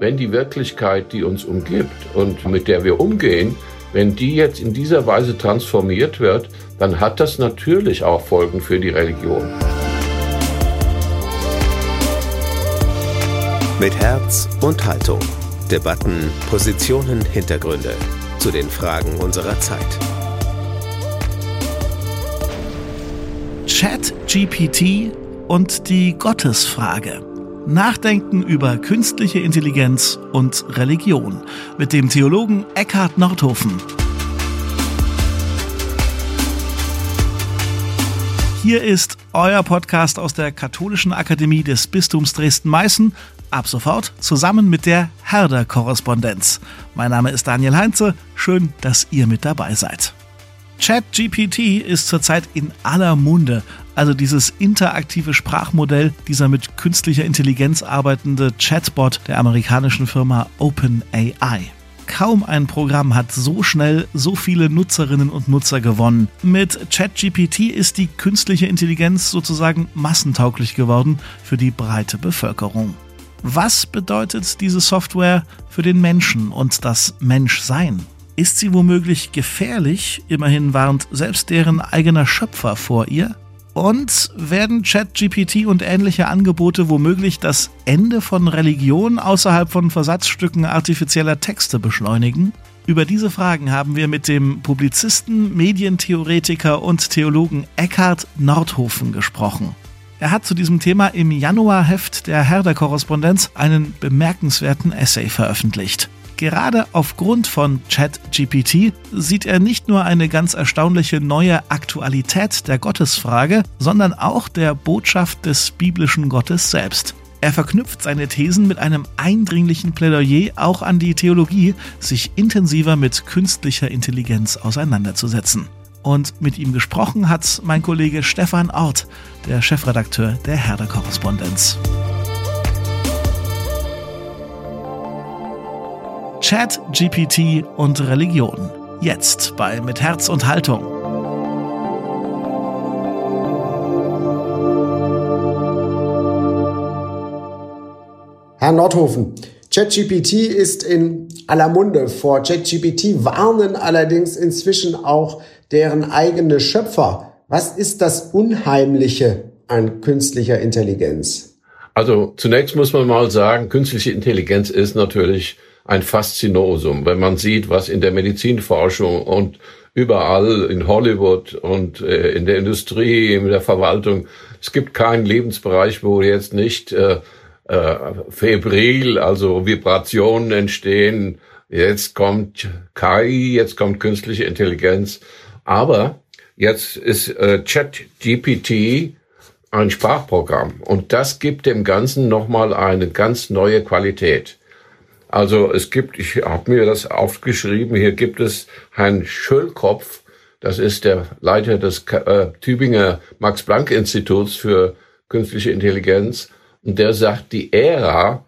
wenn die Wirklichkeit, die uns umgibt und mit der wir umgehen, wenn die jetzt in dieser Weise transformiert wird, dann hat das natürlich auch Folgen für die Religion. Mit Herz und Haltung. Debatten, Positionen, Hintergründe zu den Fragen unserer Zeit. Chat GPT und die Gottesfrage. Nachdenken über künstliche Intelligenz und Religion mit dem Theologen Eckhard Nordhofen. Hier ist euer Podcast aus der Katholischen Akademie des Bistums Dresden-Meißen. Ab sofort zusammen mit der Herder-Korrespondenz. Mein Name ist Daniel Heinze. Schön, dass ihr mit dabei seid. ChatGPT ist zurzeit in aller Munde. Also dieses interaktive Sprachmodell, dieser mit künstlicher Intelligenz arbeitende Chatbot der amerikanischen Firma OpenAI. Kaum ein Programm hat so schnell so viele Nutzerinnen und Nutzer gewonnen. Mit ChatGPT ist die künstliche Intelligenz sozusagen massentauglich geworden für die breite Bevölkerung. Was bedeutet diese Software für den Menschen und das Menschsein? Ist sie womöglich gefährlich? Immerhin warnt selbst deren eigener Schöpfer vor ihr. Und werden ChatGPT und ähnliche Angebote womöglich das Ende von Religion außerhalb von Versatzstücken artifizieller Texte beschleunigen? Über diese Fragen haben wir mit dem Publizisten, Medientheoretiker und Theologen Eckhard Nordhofen gesprochen. Er hat zu diesem Thema im Januarheft der Herder-Korrespondenz einen bemerkenswerten Essay veröffentlicht. Gerade aufgrund von ChatGPT sieht er nicht nur eine ganz erstaunliche neue Aktualität der Gottesfrage, sondern auch der Botschaft des biblischen Gottes selbst. Er verknüpft seine Thesen mit einem eindringlichen Plädoyer auch an die Theologie, sich intensiver mit künstlicher Intelligenz auseinanderzusetzen. Und mit ihm gesprochen hat mein Kollege Stefan Ort, der Chefredakteur der Herder-Korrespondenz. Chat, GPT und Religion. Jetzt bei Mit Herz und Haltung. Herr Nordhofen, ChatGPT ist in aller Munde. Vor ChatGPT warnen allerdings inzwischen auch deren eigene Schöpfer. Was ist das Unheimliche an künstlicher Intelligenz? Also zunächst muss man mal sagen, künstliche Intelligenz ist natürlich ein Faszinosum, wenn man sieht, was in der Medizinforschung und überall in Hollywood und äh, in der Industrie, in der Verwaltung, es gibt keinen Lebensbereich, wo jetzt nicht äh, äh, febril, also Vibrationen entstehen. Jetzt kommt KI, jetzt kommt künstliche Intelligenz. Aber jetzt ist äh, ChatGPT ein Sprachprogramm und das gibt dem Ganzen nochmal eine ganz neue Qualität. Also es gibt, ich habe mir das aufgeschrieben, hier gibt es Herrn Schöllkopf, das ist der Leiter des äh, Tübinger Max-Planck-Instituts für künstliche Intelligenz. Und der sagt, die Ära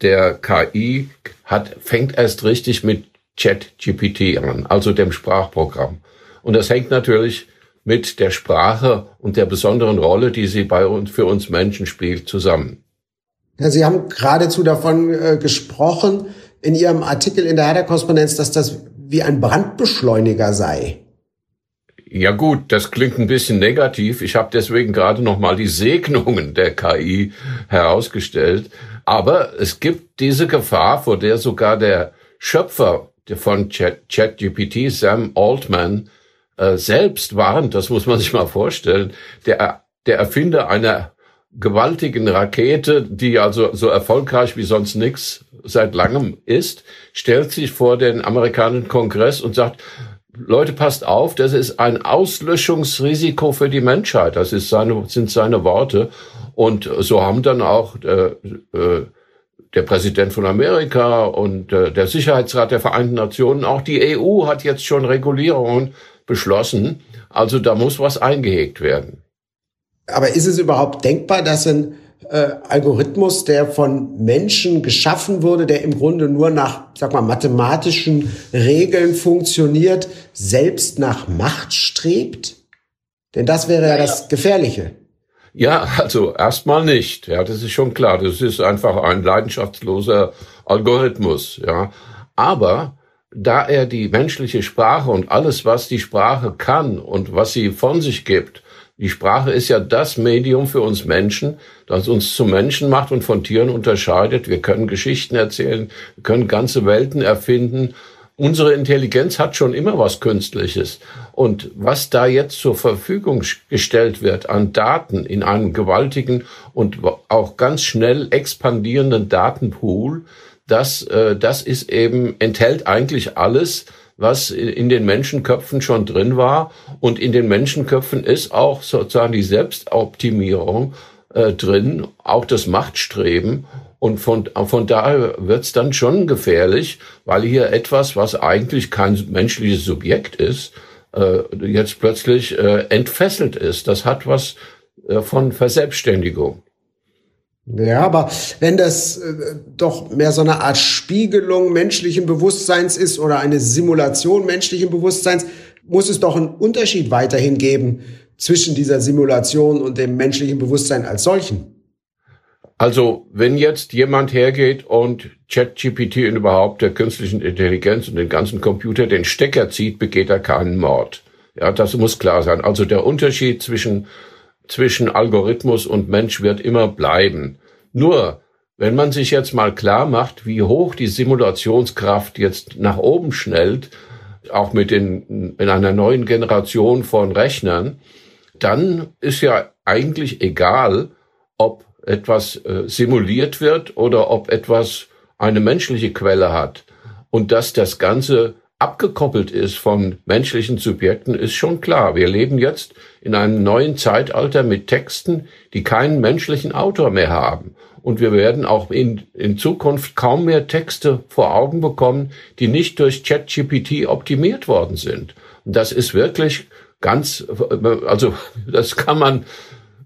der KI hat, fängt erst richtig mit Chat-GPT an, also dem Sprachprogramm. Und das hängt natürlich mit der Sprache und der besonderen Rolle, die sie bei uns, für uns Menschen spielt, zusammen. Ja, Sie haben geradezu davon äh, gesprochen in Ihrem Artikel in der Herder-Korrespondenz, dass das wie ein Brandbeschleuniger sei. Ja gut, das klingt ein bisschen negativ. Ich habe deswegen gerade noch mal die Segnungen der KI herausgestellt. Aber es gibt diese Gefahr, vor der sogar der Schöpfer von ChatGPT, Sam Altman, äh, selbst warnt. Das muss man sich mal vorstellen. Der, der Erfinder einer gewaltigen Rakete, die also so erfolgreich wie sonst nichts seit langem ist, stellt sich vor den amerikanischen Kongress und sagt, Leute, passt auf, das ist ein Auslöschungsrisiko für die Menschheit. Das ist seine, sind seine Worte. Und so haben dann auch äh, äh, der Präsident von Amerika und äh, der Sicherheitsrat der Vereinten Nationen, auch die EU hat jetzt schon Regulierungen beschlossen. Also da muss was eingehegt werden. Aber ist es überhaupt denkbar, dass ein äh, Algorithmus, der von Menschen geschaffen wurde, der im Grunde nur nach, sag mal, mathematischen Regeln funktioniert, selbst nach Macht strebt? Denn das wäre ja, ja das Gefährliche. Ja, also erstmal nicht. Ja, das ist schon klar. Das ist einfach ein leidenschaftsloser Algorithmus. Ja, aber da er die menschliche Sprache und alles, was die Sprache kann und was sie von sich gibt, die Sprache ist ja das Medium für uns Menschen, das uns zu Menschen macht und von Tieren unterscheidet. Wir können Geschichten erzählen, wir können ganze Welten erfinden. Unsere Intelligenz hat schon immer was Künstliches. Und was da jetzt zur Verfügung gestellt wird an Daten in einem gewaltigen und auch ganz schnell expandierenden Datenpool, das, äh, das ist eben, enthält eigentlich alles, was in den Menschenköpfen schon drin war. Und in den Menschenköpfen ist auch sozusagen die Selbstoptimierung äh, drin, auch das Machtstreben. Und von, von daher wird's dann schon gefährlich, weil hier etwas, was eigentlich kein menschliches Subjekt ist, äh, jetzt plötzlich äh, entfesselt ist. Das hat was äh, von Verselbstständigung. Ja, aber wenn das äh, doch mehr so eine Art Spiegelung menschlichen Bewusstseins ist oder eine Simulation menschlichen Bewusstseins, muss es doch einen Unterschied weiterhin geben zwischen dieser Simulation und dem menschlichen Bewusstsein als solchen. Also, wenn jetzt jemand hergeht und ChatGPT und überhaupt der künstlichen Intelligenz und den ganzen Computer den Stecker zieht, begeht er keinen Mord. Ja, das muss klar sein. Also der Unterschied zwischen zwischen Algorithmus und Mensch wird immer bleiben. Nur, wenn man sich jetzt mal klar macht, wie hoch die Simulationskraft jetzt nach oben schnellt, auch mit den, in einer neuen Generation von Rechnern, dann ist ja eigentlich egal, ob etwas äh, simuliert wird oder ob etwas eine menschliche Quelle hat. Und dass das Ganze abgekoppelt ist von menschlichen Subjekten, ist schon klar. Wir leben jetzt in einem neuen Zeitalter mit Texten, die keinen menschlichen Autor mehr haben. Und wir werden auch in, in Zukunft kaum mehr Texte vor Augen bekommen, die nicht durch ChatGPT optimiert worden sind. Und das ist wirklich ganz, also das kann man,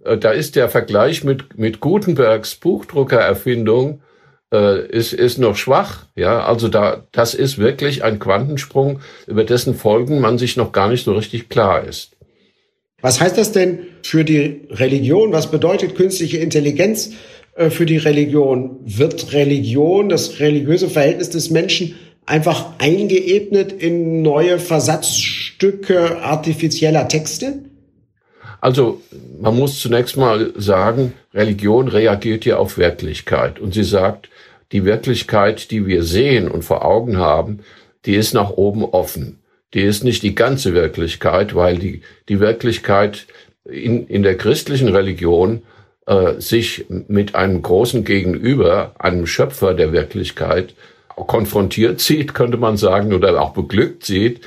da ist der Vergleich mit, mit Gutenbergs Buchdruckererfindung äh, ist, ist noch schwach. Ja, also da, das ist wirklich ein Quantensprung, über dessen Folgen man sich noch gar nicht so richtig klar ist. Was heißt das denn für die Religion? Was bedeutet künstliche Intelligenz äh, für die Religion? Wird Religion, das religiöse Verhältnis des Menschen einfach eingeebnet in neue Versatzstücke artifizieller Texte? Also man muss zunächst mal sagen, Religion reagiert ja auf Wirklichkeit und sie sagt, die Wirklichkeit, die wir sehen und vor Augen haben, die ist nach oben offen. Die ist nicht die ganze Wirklichkeit, weil die, die Wirklichkeit in, in der christlichen Religion äh, sich mit einem großen Gegenüber, einem Schöpfer der Wirklichkeit, konfrontiert sieht, könnte man sagen, oder auch beglückt sieht.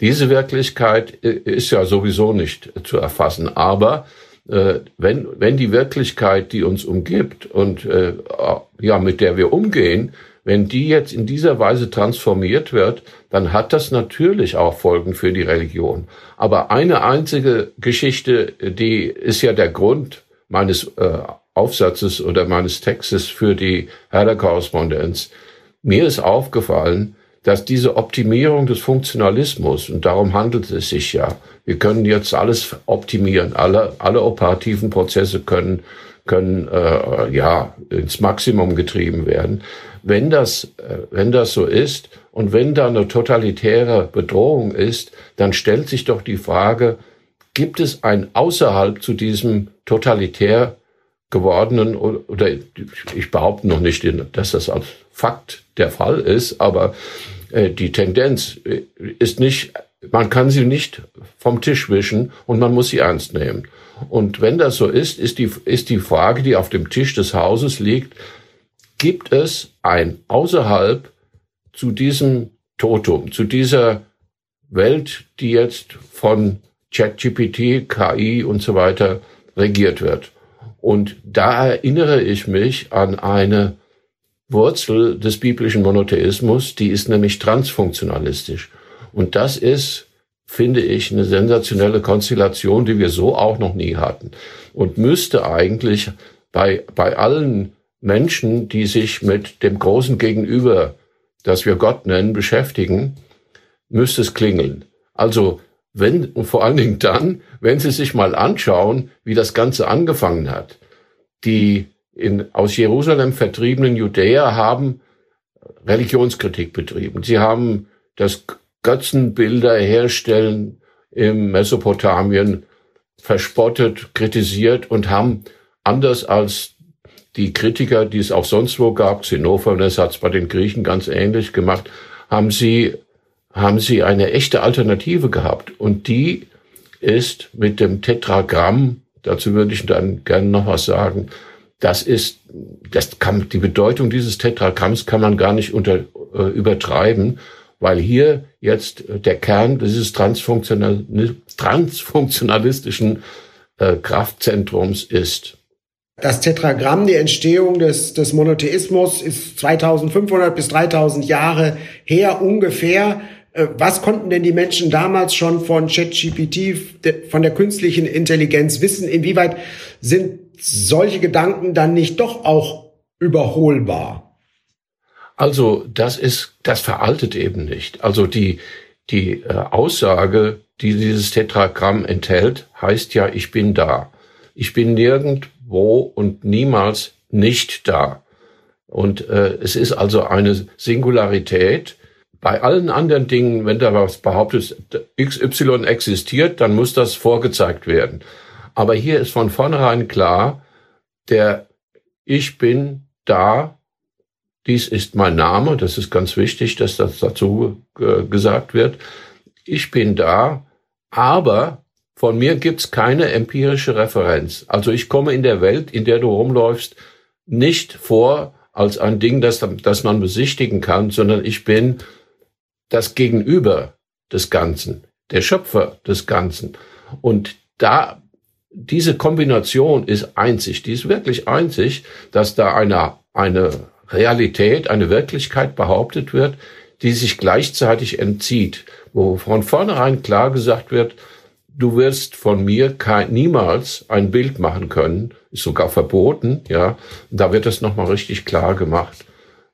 Diese Wirklichkeit äh, ist ja sowieso nicht zu erfassen. Aber äh, wenn, wenn die Wirklichkeit, die uns umgibt und äh, ja, mit der wir umgehen, wenn die jetzt in dieser Weise transformiert wird, dann hat das natürlich auch Folgen für die Religion. Aber eine einzige Geschichte, die ist ja der Grund meines äh, Aufsatzes oder meines Textes für die Herder-Korrespondenz. Mir ist aufgefallen, dass diese Optimierung des Funktionalismus, und darum handelt es sich ja, wir können jetzt alles optimieren, alle, alle operativen Prozesse können, können äh, ja ins Maximum getrieben werden. Wenn das, äh, wenn das so ist und wenn da eine totalitäre Bedrohung ist, dann stellt sich doch die Frage, gibt es ein außerhalb zu diesem totalitär gewordenen, oder ich behaupte noch nicht, dass das Fakt der Fall ist, aber äh, die Tendenz äh, ist nicht, man kann sie nicht vom Tisch wischen und man muss sie ernst nehmen. Und wenn das so ist, ist die, ist die Frage, die auf dem Tisch des Hauses liegt, gibt es ein außerhalb zu diesem Totum, zu dieser Welt, die jetzt von ChatGPT, KI und so weiter regiert wird. Und da erinnere ich mich an eine Wurzel des biblischen Monotheismus, die ist nämlich transfunktionalistisch. Und das ist, finde ich, eine sensationelle Konstellation, die wir so auch noch nie hatten. Und müsste eigentlich bei, bei allen Menschen, die sich mit dem großen Gegenüber, das wir Gott nennen, beschäftigen, müsste es klingeln. Also wenn, und vor allen Dingen dann, wenn Sie sich mal anschauen, wie das Ganze angefangen hat. Die in, aus Jerusalem vertriebenen Judäer haben Religionskritik betrieben. Sie haben das Götzenbilder herstellen im Mesopotamien verspottet, kritisiert und haben anders als die Kritiker, die es auch sonst wo gab, Xenophanes hat es bei den Griechen ganz ähnlich gemacht, haben sie, haben sie eine echte Alternative gehabt. Und die ist mit dem Tetragramm, dazu würde ich dann gerne noch was sagen, das ist, das kann, die Bedeutung dieses Tetragramms kann man gar nicht unter, äh, übertreiben, weil hier jetzt der Kern dieses transfunktional, transfunktionalistischen äh, Kraftzentrums ist. Das Tetragramm, die Entstehung des, des Monotheismus ist 2500 bis 3000 Jahre her ungefähr. Äh, was konnten denn die Menschen damals schon von ChatGPT, von der künstlichen Intelligenz wissen? Inwieweit sind solche Gedanken dann nicht doch auch überholbar? Also das ist, das veraltet eben nicht. Also die, die äh, Aussage, die dieses Tetragramm enthält, heißt ja, ich bin da. Ich bin nirgendwo und niemals nicht da. Und äh, es ist also eine Singularität. Bei allen anderen Dingen, wenn da was behauptet, XY existiert, dann muss das vorgezeigt werden. Aber hier ist von vornherein klar, der Ich bin da, dies ist mein Name, das ist ganz wichtig, dass das dazu gesagt wird. Ich bin da, aber von mir gibt's keine empirische Referenz. Also ich komme in der Welt, in der du rumläufst, nicht vor als ein Ding, das, das man besichtigen kann, sondern ich bin das Gegenüber des Ganzen, der Schöpfer des Ganzen. Und da diese Kombination ist einzig, die ist wirklich einzig, dass da eine, eine Realität, eine Wirklichkeit behauptet wird, die sich gleichzeitig entzieht, wo von vornherein klar gesagt wird, du wirst von mir kein, niemals ein Bild machen können, ist sogar verboten, ja, da wird das nochmal richtig klar gemacht.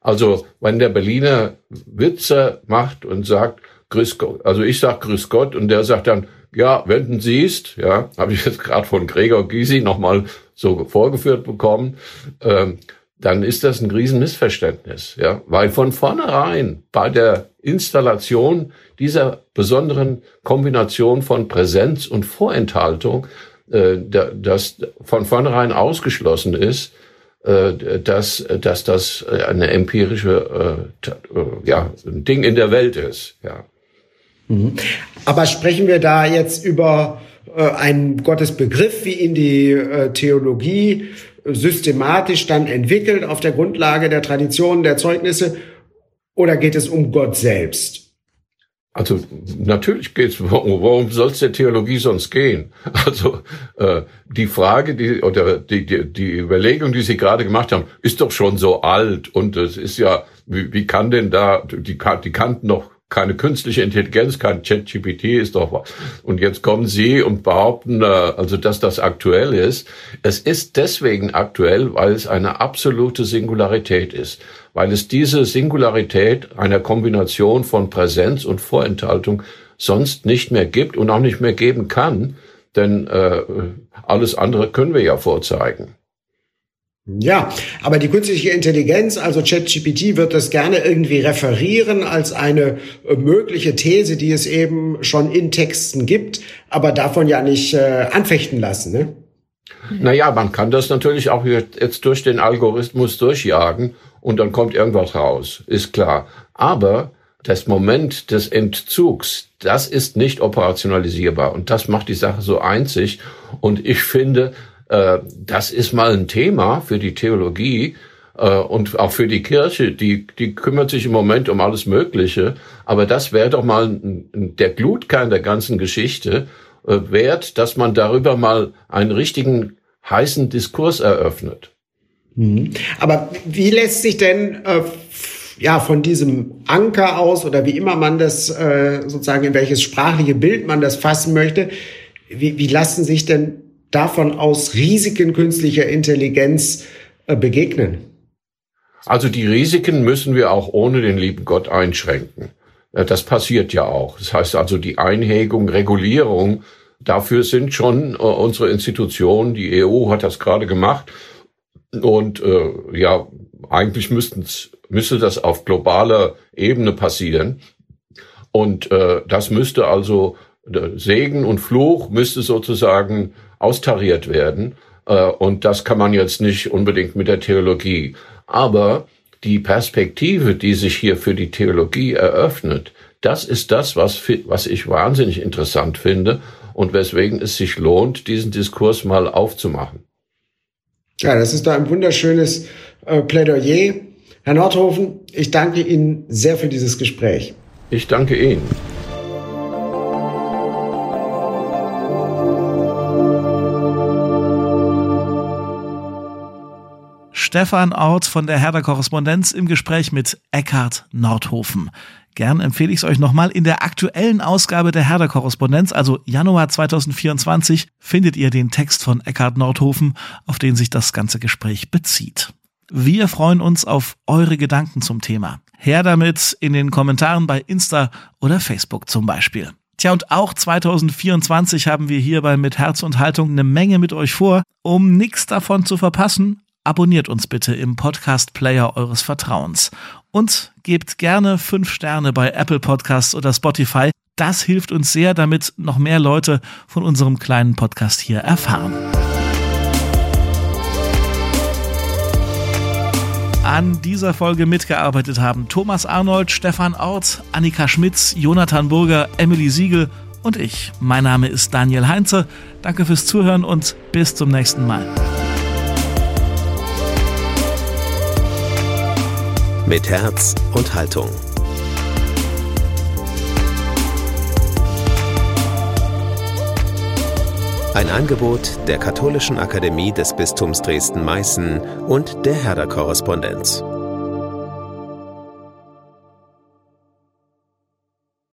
Also, wenn der Berliner Witze macht und sagt, Grüß Gott, also ich sag Grüß Gott und der sagt dann, ja, wenn du siehst, ja, habe ich jetzt gerade von Gregor Gysi nochmal so vorgeführt bekommen, ähm, dann ist das ein Riesenmissverständnis, ja, weil von vornherein bei der Installation dieser besonderen Kombination von Präsenz und Vorenthaltung, äh, das von vornherein ausgeschlossen ist, äh, dass, dass das eine empirische, äh, äh ja, ein Ding in der Welt ist, ja. Mhm. Aber sprechen wir da jetzt über äh, einen Gottesbegriff, wie ihn die äh, Theologie systematisch dann entwickelt auf der Grundlage der Traditionen, der Zeugnisse, oder geht es um Gott selbst? Also natürlich geht's. Worum, worum soll es der Theologie sonst gehen? Also äh, die Frage, die oder die, die, die Überlegung, die Sie gerade gemacht haben, ist doch schon so alt und es ist ja, wie, wie kann denn da die, die kannten noch keine künstliche Intelligenz, kein ChatGPT ist doch was. Und jetzt kommen Sie und behaupten, äh, also dass das aktuell ist. Es ist deswegen aktuell, weil es eine absolute Singularität ist, weil es diese Singularität einer Kombination von Präsenz und Vorenthaltung sonst nicht mehr gibt und auch nicht mehr geben kann, denn äh, alles andere können wir ja vorzeigen. Ja, aber die künstliche Intelligenz, also ChatGPT, wird das gerne irgendwie referieren als eine äh, mögliche These, die es eben schon in Texten gibt, aber davon ja nicht äh, anfechten lassen. Ne? Naja, man kann das natürlich auch jetzt durch den Algorithmus durchjagen und dann kommt irgendwas raus, ist klar. Aber das Moment des Entzugs, das ist nicht operationalisierbar und das macht die Sache so einzig. Und ich finde, das ist mal ein Thema für die Theologie äh, und auch für die Kirche. Die, die kümmert sich im Moment um alles Mögliche. Aber das wäre doch mal der Glutkern der ganzen Geschichte äh, wert, dass man darüber mal einen richtigen heißen Diskurs eröffnet. Mhm. Aber wie lässt sich denn äh, ja von diesem Anker aus oder wie immer man das äh, sozusagen in welches sprachliche Bild man das fassen möchte, wie, wie lassen sich denn davon aus Risiken künstlicher Intelligenz äh, begegnen? Also die Risiken müssen wir auch ohne den lieben Gott einschränken. Äh, das passiert ja auch. Das heißt also, die Einhegung, Regulierung, dafür sind schon äh, unsere Institutionen, die EU hat das gerade gemacht. Und äh, ja, eigentlich müsste das auf globaler Ebene passieren. Und äh, das müsste also, Segen und Fluch müsste sozusagen austariert werden. Äh, und das kann man jetzt nicht unbedingt mit der Theologie. Aber die Perspektive, die sich hier für die Theologie eröffnet, das ist das, was, was ich wahnsinnig interessant finde und weswegen es sich lohnt, diesen Diskurs mal aufzumachen. Ja, das ist da ein wunderschönes äh, Plädoyer. Herr Nordhofen, ich danke Ihnen sehr für dieses Gespräch. Ich danke Ihnen. Stefan Ort von der Herder Korrespondenz im Gespräch mit Eckhard Nordhofen. Gern empfehle ich es euch nochmal. In der aktuellen Ausgabe der Herder Korrespondenz, also Januar 2024, findet ihr den Text von Eckhard Nordhofen, auf den sich das ganze Gespräch bezieht. Wir freuen uns auf eure Gedanken zum Thema. Her damit in den Kommentaren bei Insta oder Facebook zum Beispiel. Tja, und auch 2024 haben wir hierbei mit Herz und Haltung eine Menge mit euch vor. Um nichts davon zu verpassen, abonniert uns bitte im Podcast-Player eures Vertrauens und gebt gerne fünf Sterne bei Apple Podcasts oder Spotify. Das hilft uns sehr, damit noch mehr Leute von unserem kleinen Podcast hier erfahren. An dieser Folge mitgearbeitet haben Thomas Arnold, Stefan Ort, Annika Schmitz, Jonathan Burger, Emily Siegel und ich. Mein Name ist Daniel Heinze. Danke fürs Zuhören und bis zum nächsten Mal. Mit Herz und Haltung. Ein Angebot der Katholischen Akademie des Bistums Dresden-Meißen und der Herder Korrespondenz.